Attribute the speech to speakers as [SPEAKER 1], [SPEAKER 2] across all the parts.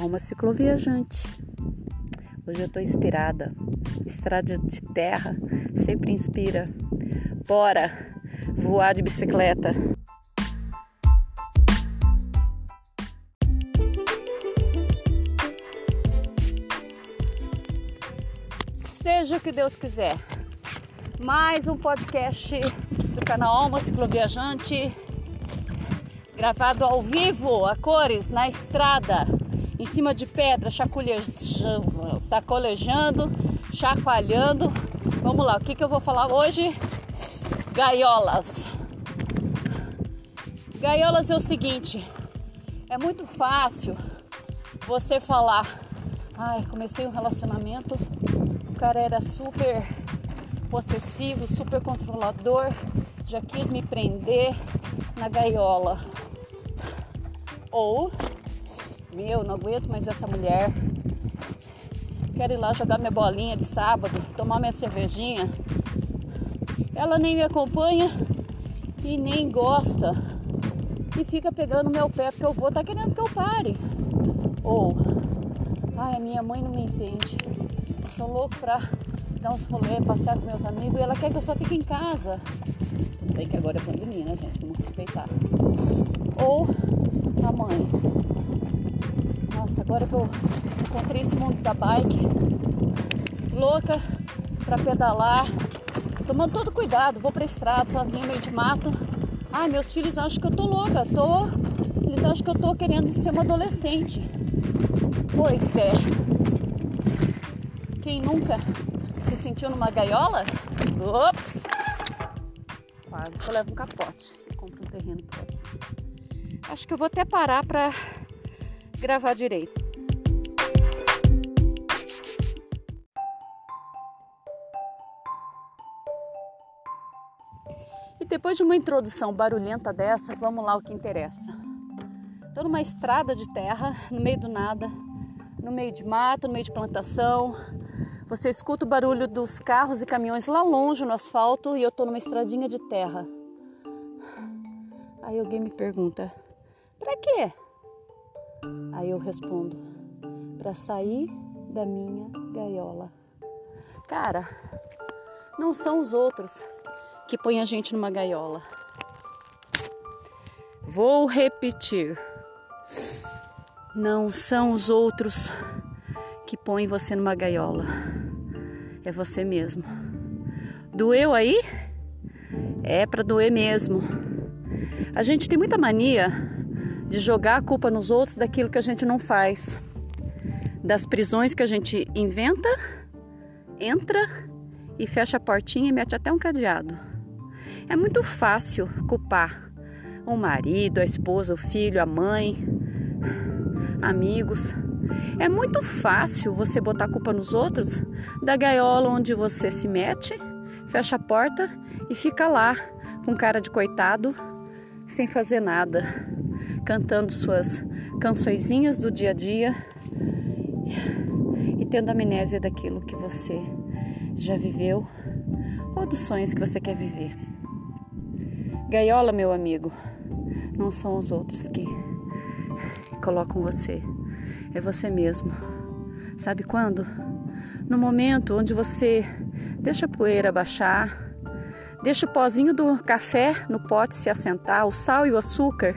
[SPEAKER 1] Alma cicloviajante. Hoje eu tô inspirada. Estrada de terra sempre inspira. Bora voar de bicicleta. Seja o que Deus quiser. Mais um podcast do canal Alma Cicloviajante, gravado ao vivo, a cores, na estrada em cima de pedra, sacolejando, chacoalhando. Vamos lá, o que, que eu vou falar hoje? Gaiolas. Gaiolas é o seguinte, é muito fácil você falar, ai, comecei um relacionamento, o cara era super possessivo, super controlador, já quis me prender na gaiola. Ou meu, não aguento mais essa mulher. Quero ir lá jogar minha bolinha de sábado, tomar minha cervejinha. Ela nem me acompanha e nem gosta. E fica pegando meu pé porque eu vou, tá querendo que eu pare. Ou, ai, a minha mãe não me entende. Eu sou louco pra dar uns rolês, passear com meus amigos e ela quer que eu só fique em casa. Tudo bem que agora é pandemia, né, gente? Vamos respeitar. Ou a mãe agora que eu encontrei esse mundo da bike, louca para pedalar, tomando todo cuidado, vou pra estrada sozinha, meio de mato. Ai, meus filhos acham que eu tô louca, tô. Eles acham que eu tô querendo ser uma adolescente. Pois é. Quem nunca se sentiu numa gaiola? Ops! Quase que eu levo um capote e compro um terreno por aqui. Acho que eu vou até parar para gravar direito. Depois de uma introdução barulhenta dessa, vamos lá o que interessa. Estou numa estrada de terra, no meio do nada, no meio de mato, no meio de plantação. Você escuta o barulho dos carros e caminhões lá longe no asfalto e eu estou numa estradinha de terra. Aí alguém me pergunta: para quê? Aí eu respondo: para sair da minha gaiola. Cara, não são os outros que põem a gente numa gaiola. Vou repetir. Não são os outros que põem você numa gaiola. É você mesmo. Doeu aí? É para doer mesmo. A gente tem muita mania de jogar a culpa nos outros daquilo que a gente não faz, das prisões que a gente inventa, entra e fecha a portinha e mete até um cadeado. É muito fácil culpar o marido, a esposa, o filho, a mãe, amigos. É muito fácil você botar a culpa nos outros da gaiola onde você se mete, fecha a porta e fica lá com cara de coitado, sem fazer nada cantando suas cançõezinhas do dia a dia e tendo amnésia daquilo que você já viveu ou dos sonhos que você quer viver. Gaiola, meu amigo, não são os outros que colocam você, é você mesmo. Sabe quando? No momento onde você deixa a poeira baixar, deixa o pozinho do café no pote se assentar, o sal e o açúcar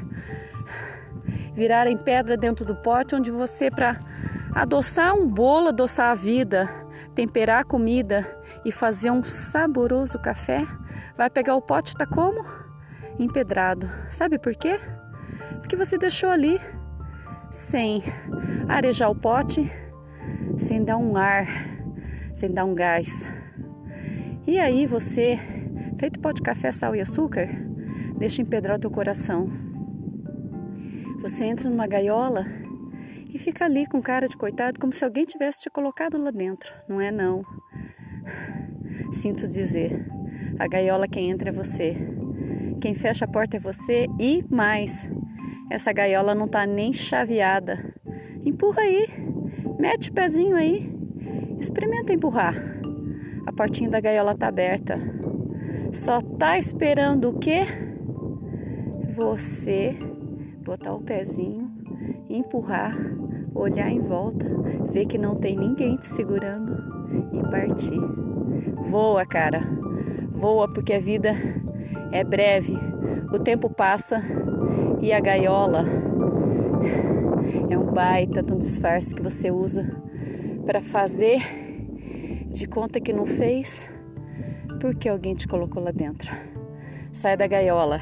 [SPEAKER 1] virarem pedra dentro do pote, onde você, para adoçar um bolo, adoçar a vida, temperar a comida e fazer um saboroso café, vai pegar o pote tá como? Empedrado. Sabe por quê? Porque você deixou ali sem arejar o pote, sem dar um ar, sem dar um gás. E aí você, feito pó de café, sal e açúcar, deixa empedrar o teu coração. Você entra numa gaiola e fica ali com cara de coitado, como se alguém tivesse te colocado lá dentro. Não é não. Sinto dizer, a gaiola quem entra é você. Quem fecha a porta é você e mais. Essa gaiola não tá nem chaveada. Empurra aí. Mete o pezinho aí. Experimenta empurrar. A portinha da gaiola tá aberta. Só tá esperando o quê? Você botar o pezinho empurrar olhar em volta, ver que não tem ninguém te segurando e partir. Voa, cara. Voa porque a vida é breve. O tempo passa e a gaiola é um baita de um disfarce que você usa para fazer de conta que não fez porque alguém te colocou lá dentro. Sai da gaiola.